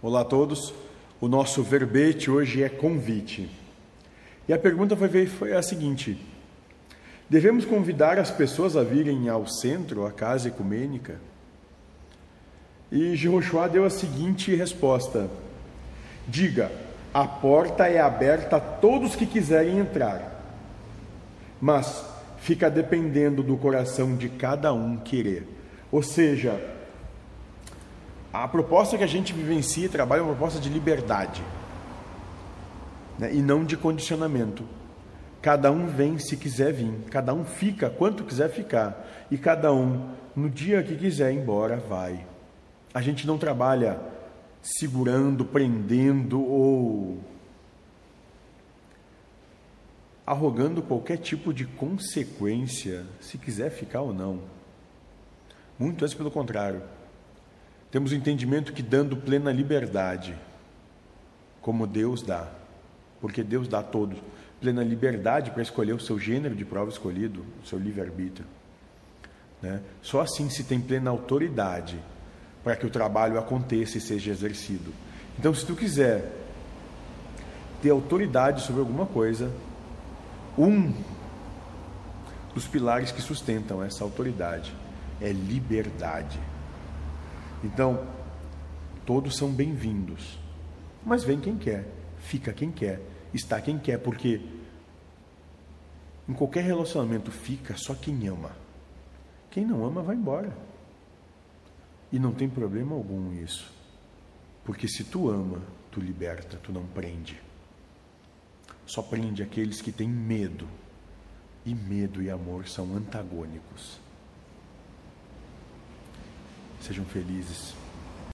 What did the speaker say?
Olá a todos. O nosso verbete hoje é convite. E a pergunta foi, a seguinte: Devemos convidar as pessoas a virem ao centro, à casa ecumênica? E Jehoshua deu a seguinte resposta: Diga, a porta é aberta a todos que quiserem entrar, mas fica dependendo do coração de cada um querer. Ou seja, a proposta que a gente vivencia trabalha é uma proposta de liberdade né? e não de condicionamento. Cada um vem se quiser vir, cada um fica quanto quiser ficar, e cada um, no dia que quiser ir embora, vai. A gente não trabalha segurando, prendendo ou arrogando qualquer tipo de consequência, se quiser ficar ou não. Muito antes pelo contrário. Temos o entendimento que dando plena liberdade, como Deus dá, porque Deus dá a todos plena liberdade para escolher o seu gênero de prova escolhido, o seu livre-arbítrio. Né? Só assim se tem plena autoridade para que o trabalho aconteça e seja exercido. Então, se tu quiser ter autoridade sobre alguma coisa, um dos pilares que sustentam essa autoridade é liberdade. Então, todos são bem-vindos, mas vem quem quer, fica quem quer, está quem quer, porque em qualquer relacionamento fica só quem ama. Quem não ama vai embora. E não tem problema algum isso. Porque se tu ama, tu liberta, tu não prende. Só prende aqueles que têm medo. E medo e amor são antagônicos. Sejam felizes.